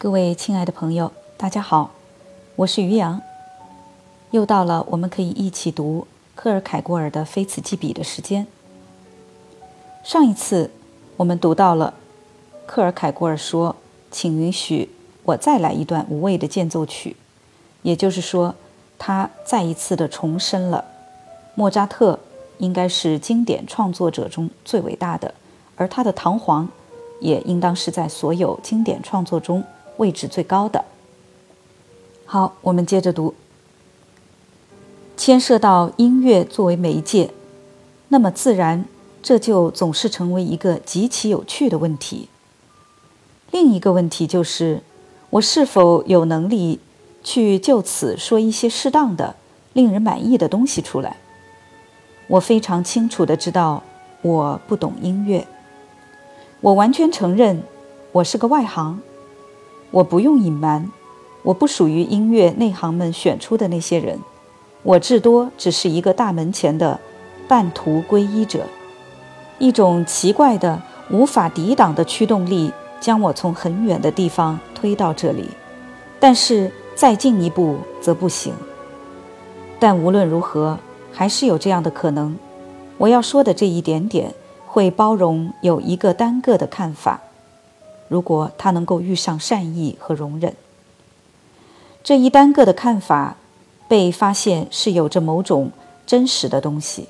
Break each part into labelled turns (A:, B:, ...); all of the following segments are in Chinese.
A: 各位亲爱的朋友，大家好，我是于洋。又到了我们可以一起读克尔凯郭尔的《非此即彼》的时间。上一次我们读到了克尔凯郭尔说：“请允许我再来一段无谓的间奏曲。”也就是说，他再一次的重申了莫扎特应该是经典创作者中最伟大的，而他的堂皇也应当是在所有经典创作中。位置最高的。好，我们接着读。牵涉到音乐作为媒介，那么自然这就总是成为一个极其有趣的问题。另一个问题就是，我是否有能力去就此说一些适当的、令人满意的东西出来？我非常清楚的知道，我不懂音乐。我完全承认，我是个外行。我不用隐瞒，我不属于音乐内行们选出的那些人，我至多只是一个大门前的半途皈依者。一种奇怪的、无法抵挡的驱动力将我从很远的地方推到这里，但是再进一步则不行。但无论如何，还是有这样的可能。我要说的这一点点，会包容有一个单个的看法。如果他能够遇上善意和容忍，这一单个的看法被发现是有着某种真实的东西，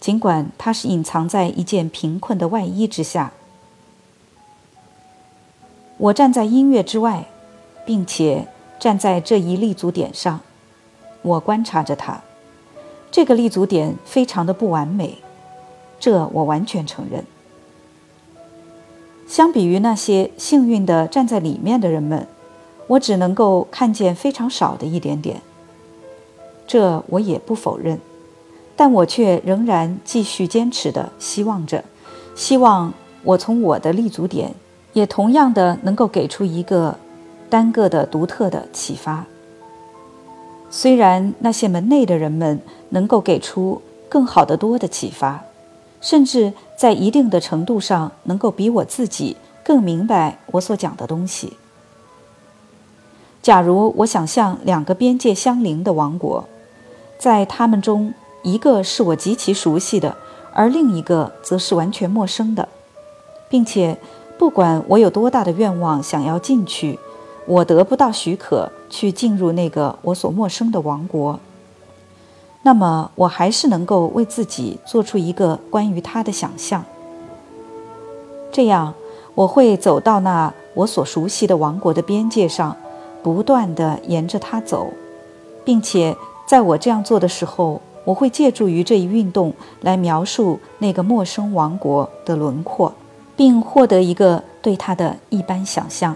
A: 尽管它是隐藏在一件贫困的外衣之下。我站在音乐之外，并且站在这一立足点上，我观察着它。这个立足点非常的不完美，这我完全承认。相比于那些幸运地站在里面的人们，我只能够看见非常少的一点点。这我也不否认，但我却仍然继续坚持地希望着，希望我从我的立足点也同样的能够给出一个单个的独特的启发。虽然那些门内的人们能够给出更好的多的启发。甚至在一定的程度上，能够比我自己更明白我所讲的东西。假如我想象两个边界相邻的王国，在他们中一个是我极其熟悉的，而另一个则是完全陌生的，并且不管我有多大的愿望想要进去，我得不到许可去进入那个我所陌生的王国。那么，我还是能够为自己做出一个关于他的想象。这样，我会走到那我所熟悉的王国的边界上，不断地沿着它走，并且在我这样做的时候，我会借助于这一运动来描述那个陌生王国的轮廓，并获得一个对它的一般想象。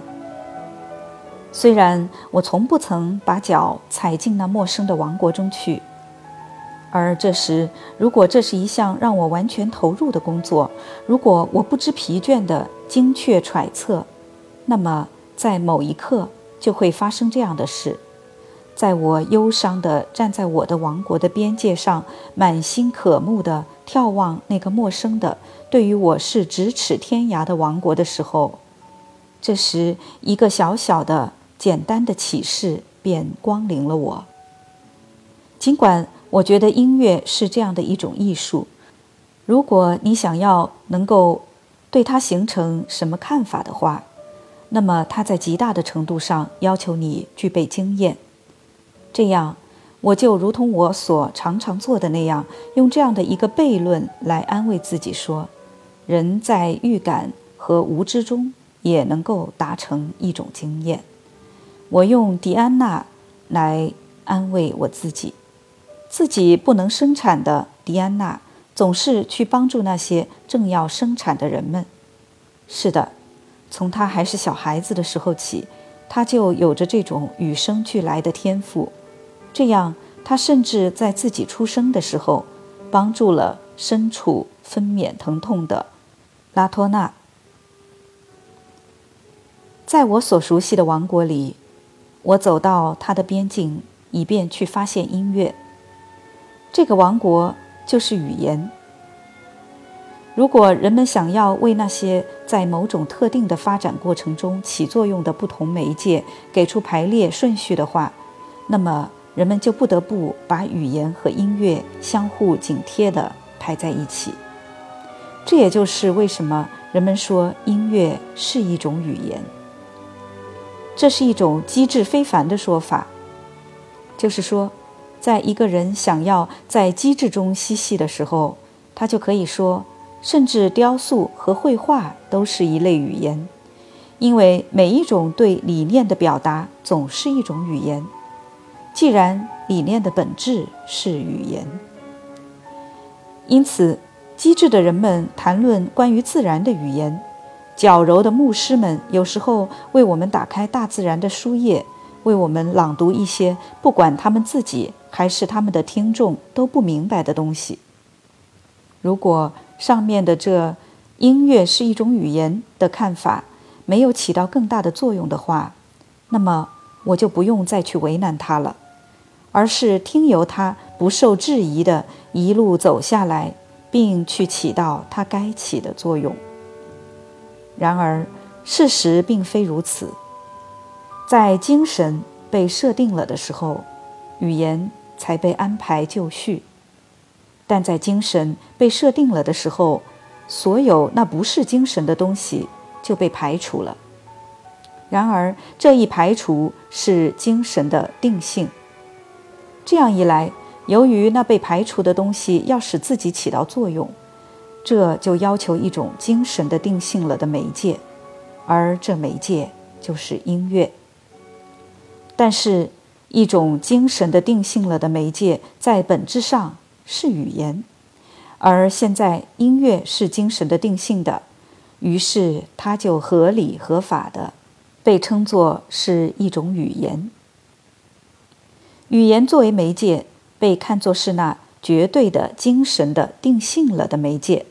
A: 虽然我从不曾把脚踩进那陌生的王国中去。而这时，如果这是一项让我完全投入的工作，如果我不知疲倦地精确揣测，那么在某一刻就会发生这样的事：在我忧伤地站在我的王国的边界上，满心渴慕地眺望那个陌生的、对于我是咫尺天涯的王国的时候，这时一个小小的、简单的启示便光临了我。尽管。我觉得音乐是这样的一种艺术。如果你想要能够对它形成什么看法的话，那么它在极大的程度上要求你具备经验。这样，我就如同我所常常做的那样，用这样的一个悖论来安慰自己说：人在预感和无知中也能够达成一种经验。我用迪安娜来安慰我自己。自己不能生产的迪安娜，总是去帮助那些正要生产的人们。是的，从她还是小孩子的时候起，她就有着这种与生俱来的天赋。这样，她甚至在自己出生的时候，帮助了身处分娩疼痛的拉托纳。在我所熟悉的王国里，我走到他的边境，以便去发现音乐。这个王国就是语言。如果人们想要为那些在某种特定的发展过程中起作用的不同媒介给出排列顺序的话，那么人们就不得不把语言和音乐相互紧贴地排在一起。这也就是为什么人们说音乐是一种语言。这是一种机智非凡的说法，就是说，在一个人想要在机智中嬉戏的时候，他就可以说。甚至雕塑和绘画都是一类语言，因为每一种对理念的表达总是一种语言。既然理念的本质是语言，因此机智的人们谈论关于自然的语言，矫揉的牧师们有时候为我们打开大自然的书页，为我们朗读一些不管他们自己还是他们的听众都不明白的东西。如果上面的这音乐是一种语言的看法没有起到更大的作用的话，那么我就不用再去为难他了，而是听由他不受质疑的一路走下来，并去起到他该起的作用。然而，事实并非如此，在精神被设定了的时候，语言才被安排就绪。但在精神被设定了的时候，所有那不是精神的东西就被排除了。然而，这一排除是精神的定性。这样一来，由于那被排除的东西要使自己起到作用，这就要求一种精神的定性了的媒介，而这媒介就是音乐。但是，一种精神的定性了的媒介在本质上。是语言，而现在音乐是精神的定性的，于是它就合理合法的被称作是一种语言。语言作为媒介，被看作是那绝对的精神的定性了的媒介，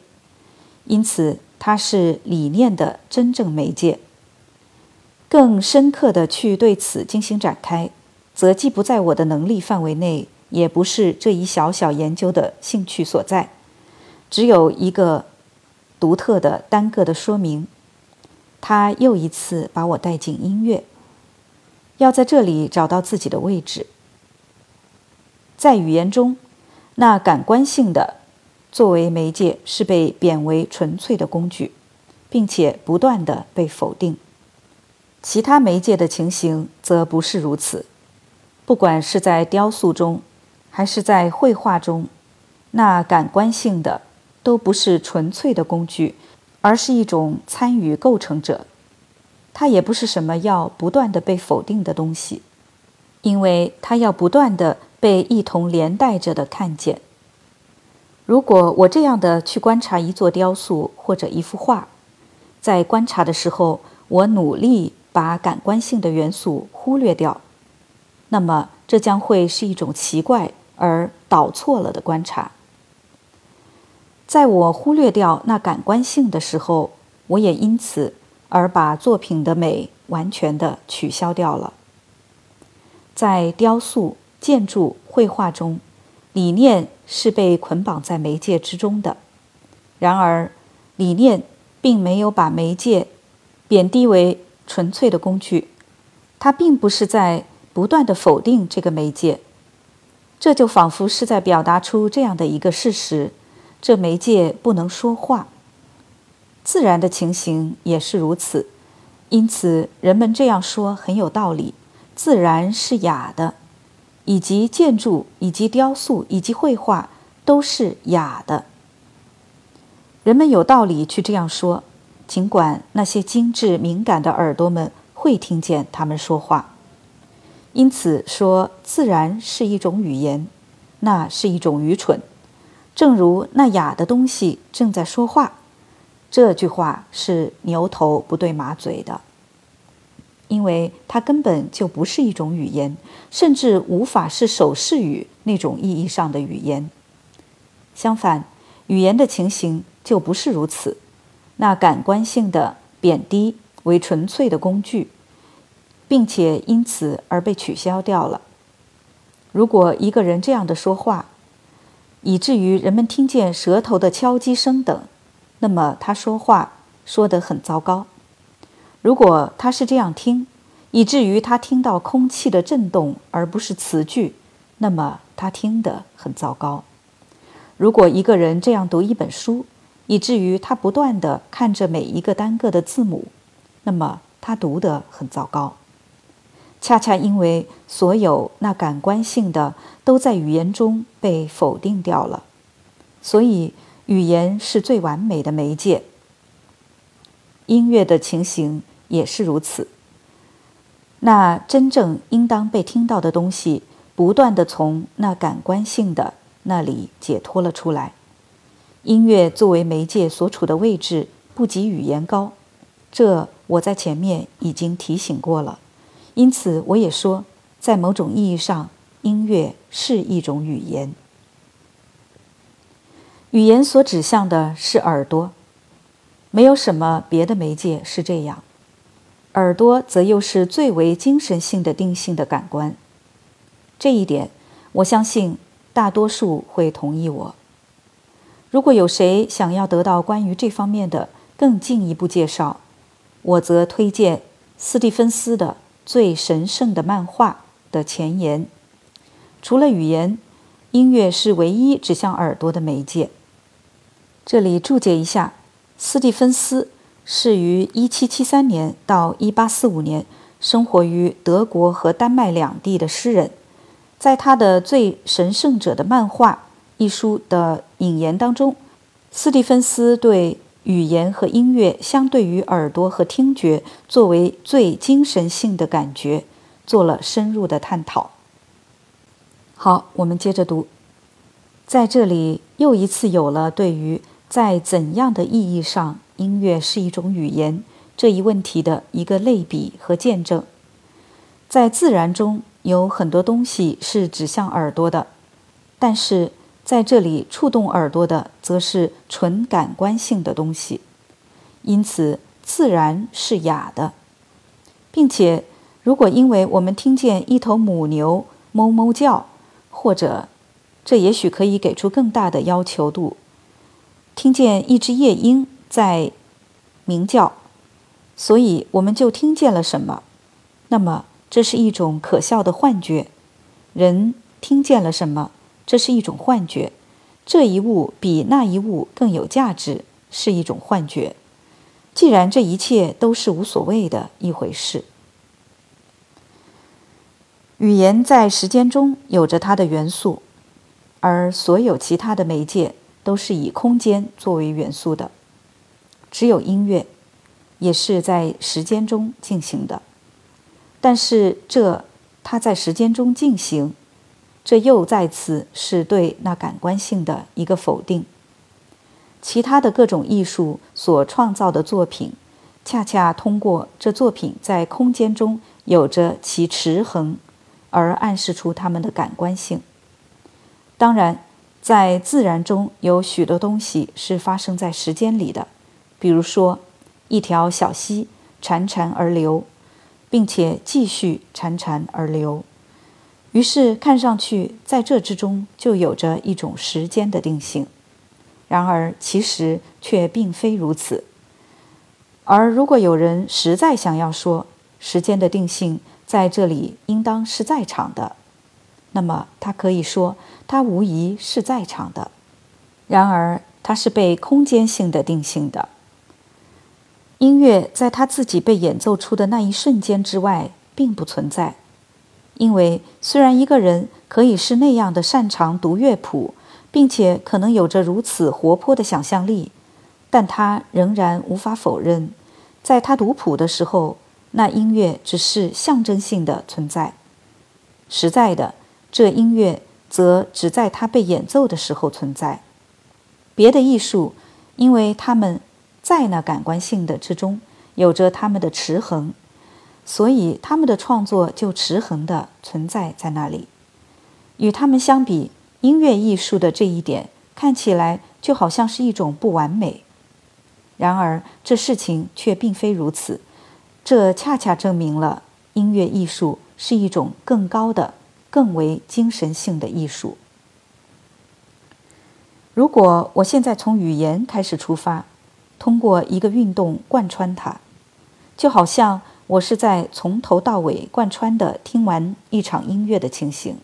A: 因此它是理念的真正媒介。更深刻的去对此进行展开，则既不在我的能力范围内。也不是这一小小研究的兴趣所在，只有一个独特的单个的说明。他又一次把我带进音乐，要在这里找到自己的位置。在语言中，那感官性的作为媒介是被贬为纯粹的工具，并且不断的被否定。其他媒介的情形则不是如此，不管是在雕塑中。还是在绘画中，那感官性的都不是纯粹的工具，而是一种参与构成者。它也不是什么要不断的被否定的东西，因为它要不断的被一同连带着的看见。如果我这样的去观察一座雕塑或者一幅画，在观察的时候，我努力把感官性的元素忽略掉，那么这将会是一种奇怪。而导错了的观察，在我忽略掉那感官性的时候，我也因此而把作品的美完全的取消掉了。在雕塑、建筑、绘画中，理念是被捆绑在媒介之中的。然而，理念并没有把媒介贬低为纯粹的工具，它并不是在不断的否定这个媒介。这就仿佛是在表达出这样的一个事实：这媒介不能说话。自然的情形也是如此，因此人们这样说很有道理。自然是哑的，以及建筑、以及雕塑、以及绘画都是哑的。人们有道理去这样说，尽管那些精致敏感的耳朵们会听见他们说话。因此说，自然是一种语言，那是一种愚蠢。正如那哑的东西正在说话，这句话是牛头不对马嘴的，因为它根本就不是一种语言，甚至无法是手势语那种意义上的语言。相反，语言的情形就不是如此。那感官性的贬低为纯粹的工具。并且因此而被取消掉了。如果一个人这样的说话，以至于人们听见舌头的敲击声等，那么他说话说得很糟糕。如果他是这样听，以至于他听到空气的震动而不是词句，那么他听得很糟糕。如果一个人这样读一本书，以至于他不断地看着每一个单个的字母，那么他读得很糟糕。恰恰因为所有那感官性的都在语言中被否定掉了，所以语言是最完美的媒介。音乐的情形也是如此。那真正应当被听到的东西，不断地从那感官性的那里解脱了出来。音乐作为媒介所处的位置不及语言高，这我在前面已经提醒过了。因此，我也说，在某种意义上，音乐是一种语言。语言所指向的是耳朵，没有什么别的媒介是这样。耳朵则又是最为精神性的定性的感官，这一点我相信大多数会同意我。如果有谁想要得到关于这方面的更进一步介绍，我则推荐斯蒂芬斯的《最神圣的漫画》的前言。除了语言，音乐是唯一指向耳朵的媒介。这里注解一下，斯蒂芬斯。是于1773年到1845年生活于德国和丹麦两地的诗人，在他的《最神圣者的漫画》一书的引言当中，斯蒂芬斯对语言和音乐相对于耳朵和听觉作为最精神性的感觉做了深入的探讨。好，我们接着读，在这里又一次有了对于在怎样的意义上。音乐是一种语言这一问题的一个类比和见证。在自然中有很多东西是指向耳朵的，但是在这里触动耳朵的则是纯感官性的东西。因此，自然是哑的，并且，如果因为我们听见一头母牛哞哞叫，或者，这也许可以给出更大的要求度，听见一只夜莺。在鸣叫，所以我们就听见了什么？那么这是一种可笑的幻觉。人听见了什么？这是一种幻觉。这一物比那一物更有价值，是一种幻觉。既然这一切都是无所谓的一回事，语言在时间中有着它的元素，而所有其他的媒介都是以空间作为元素的。只有音乐，也是在时间中进行的，但是这它在时间中进行，这又再次是对那感官性的一个否定。其他的各种艺术所创造的作品，恰恰通过这作品在空间中有着其持恒，而暗示出他们的感官性。当然，在自然中有许多东西是发生在时间里的。比如说，一条小溪潺潺而流，并且继续潺潺而流，于是看上去在这之中就有着一种时间的定性。然而，其实却并非如此。而如果有人实在想要说时间的定性在这里应当是在场的，那么他可以说它无疑是在场的。然而，它是被空间性的定性的。音乐在他自己被演奏出的那一瞬间之外并不存在，因为虽然一个人可以是那样的擅长读乐谱，并且可能有着如此活泼的想象力，但他仍然无法否认，在他读谱的时候，那音乐只是象征性的存在。实在的，这音乐则只在他被演奏的时候存在。别的艺术，因为他们。在那感官性的之中，有着他们的持衡，所以他们的创作就持恒的存在在那里。与他们相比，音乐艺术的这一点看起来就好像是一种不完美。然而，这事情却并非如此。这恰恰证明了音乐艺术是一种更高的、更为精神性的艺术。如果我现在从语言开始出发，通过一个运动贯穿它，就好像我是在从头到尾贯穿的听完一场音乐的情形，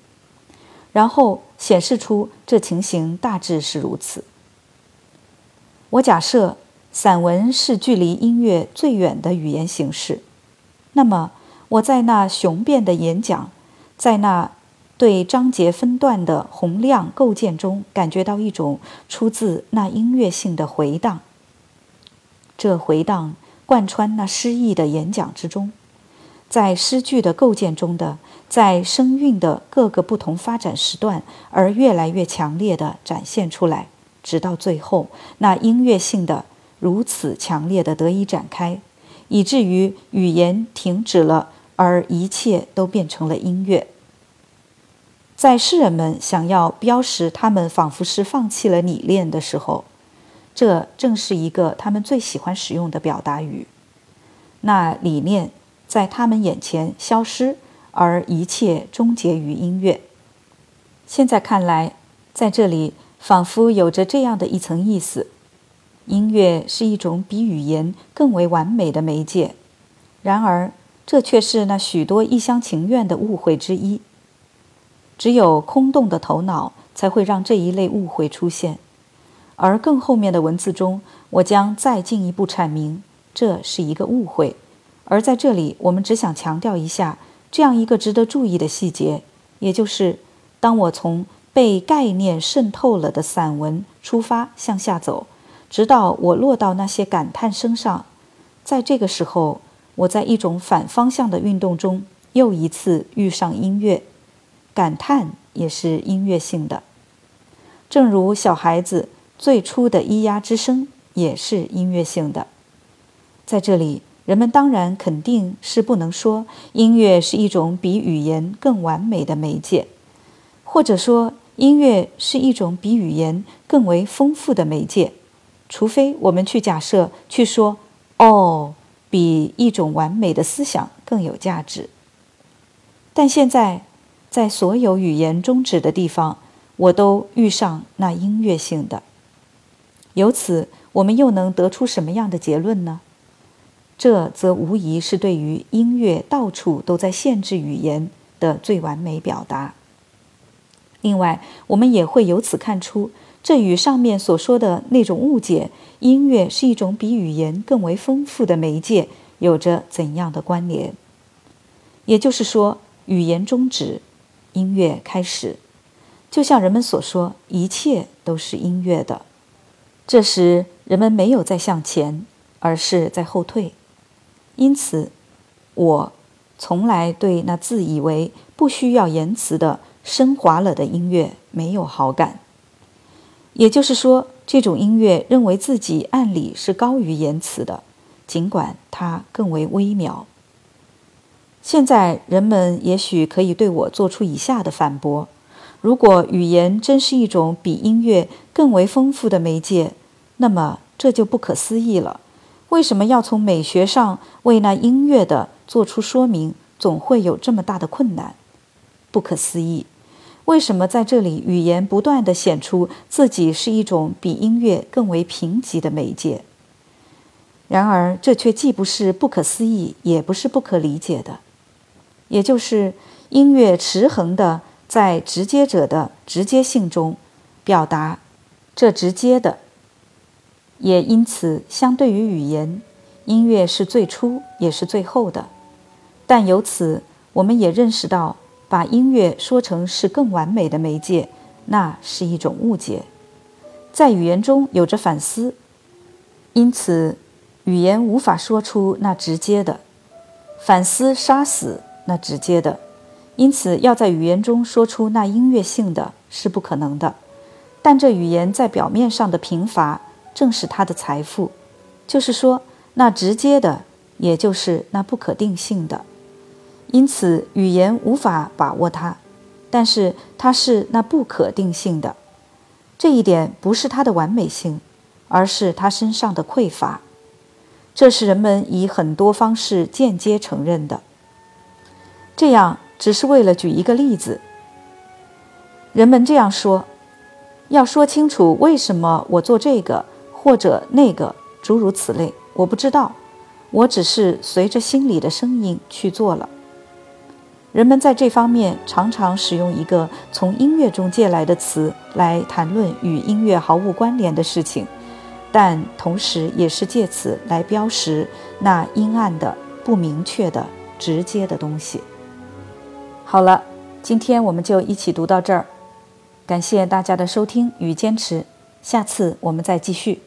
A: 然后显示出这情形大致是如此。我假设散文是距离音乐最远的语言形式，那么我在那雄辩的演讲，在那对章节分段的洪亮构建中，感觉到一种出自那音乐性的回荡。这回荡贯穿那诗意的演讲之中，在诗句的构建中的，在声韵的各个不同发展时段，而越来越强烈地展现出来。直到最后，那音乐性的如此强烈的得以展开，以至于语言停止了，而一切都变成了音乐。在诗人们想要标识他们仿佛是放弃了拟练的时候，这正是一个他们最喜欢使用的表达语。那理念在他们眼前消失，而一切终结于音乐。现在看来，在这里。仿佛有着这样的一层意思：音乐是一种比语言更为完美的媒介。然而，这却是那许多一厢情愿的误会之一。只有空洞的头脑才会让这一类误会出现。而更后面的文字中，我将再进一步阐明，这是一个误会。而在这里，我们只想强调一下这样一个值得注意的细节，也就是当我从。被概念渗透了的散文出发向下走，直到我落到那些感叹声上。在这个时候，我在一种反方向的运动中又一次遇上音乐。感叹也是音乐性的，正如小孩子最初的咿呀之声也是音乐性的。在这里，人们当然肯定是不能说音乐是一种比语言更完美的媒介，或者说。音乐是一种比语言更为丰富的媒介，除非我们去假设、去说，哦，比一种完美的思想更有价值。但现在，在所有语言终止的地方，我都遇上那音乐性的。由此，我们又能得出什么样的结论呢？这则无疑是对于音乐到处都在限制语言的最完美表达。另外，我们也会由此看出，这与上面所说的那种误解——音乐是一种比语言更为丰富的媒介——有着怎样的关联。也就是说，语言终止，音乐开始，就像人们所说，一切都是音乐的。这时，人们没有在向前，而是在后退。因此，我从来对那自以为不需要言辞的。升华了的音乐没有好感，也就是说，这种音乐认为自己按理是高于言辞的，尽管它更为微妙。现在人们也许可以对我做出以下的反驳：如果语言真是一种比音乐更为丰富的媒介，那么这就不可思议了。为什么要从美学上为那音乐的做出说明，总会有这么大的困难？不可思议，为什么在这里语言不断地显出自己是一种比音乐更为贫瘠的媒介？然而，这却既不是不可思议，也不是不可理解的。也就是音乐持恒地在直接者的直接性中表达这直接的，也因此相对于语言，音乐是最初也是最后的。但由此，我们也认识到。把音乐说成是更完美的媒介，那是一种误解。在语言中有着反思，因此语言无法说出那直接的反思杀死那直接的，因此要在语言中说出那音乐性的是不可能的。但这语言在表面上的贫乏，正是它的财富，就是说那直接的，也就是那不可定性的。因此，语言无法把握它，但是它是那不可定性的。这一点不是它的完美性，而是它身上的匮乏。这是人们以很多方式间接承认的。这样只是为了举一个例子。人们这样说：要说清楚为什么我做这个或者那个，诸如此类，我不知道，我只是随着心里的声音去做了。人们在这方面常常使用一个从音乐中借来的词来谈论与音乐毫无关联的事情，但同时也是借此来标识那阴暗的、不明确的、直接的东西。好了，今天我们就一起读到这儿，感谢大家的收听与坚持，下次我们再继续。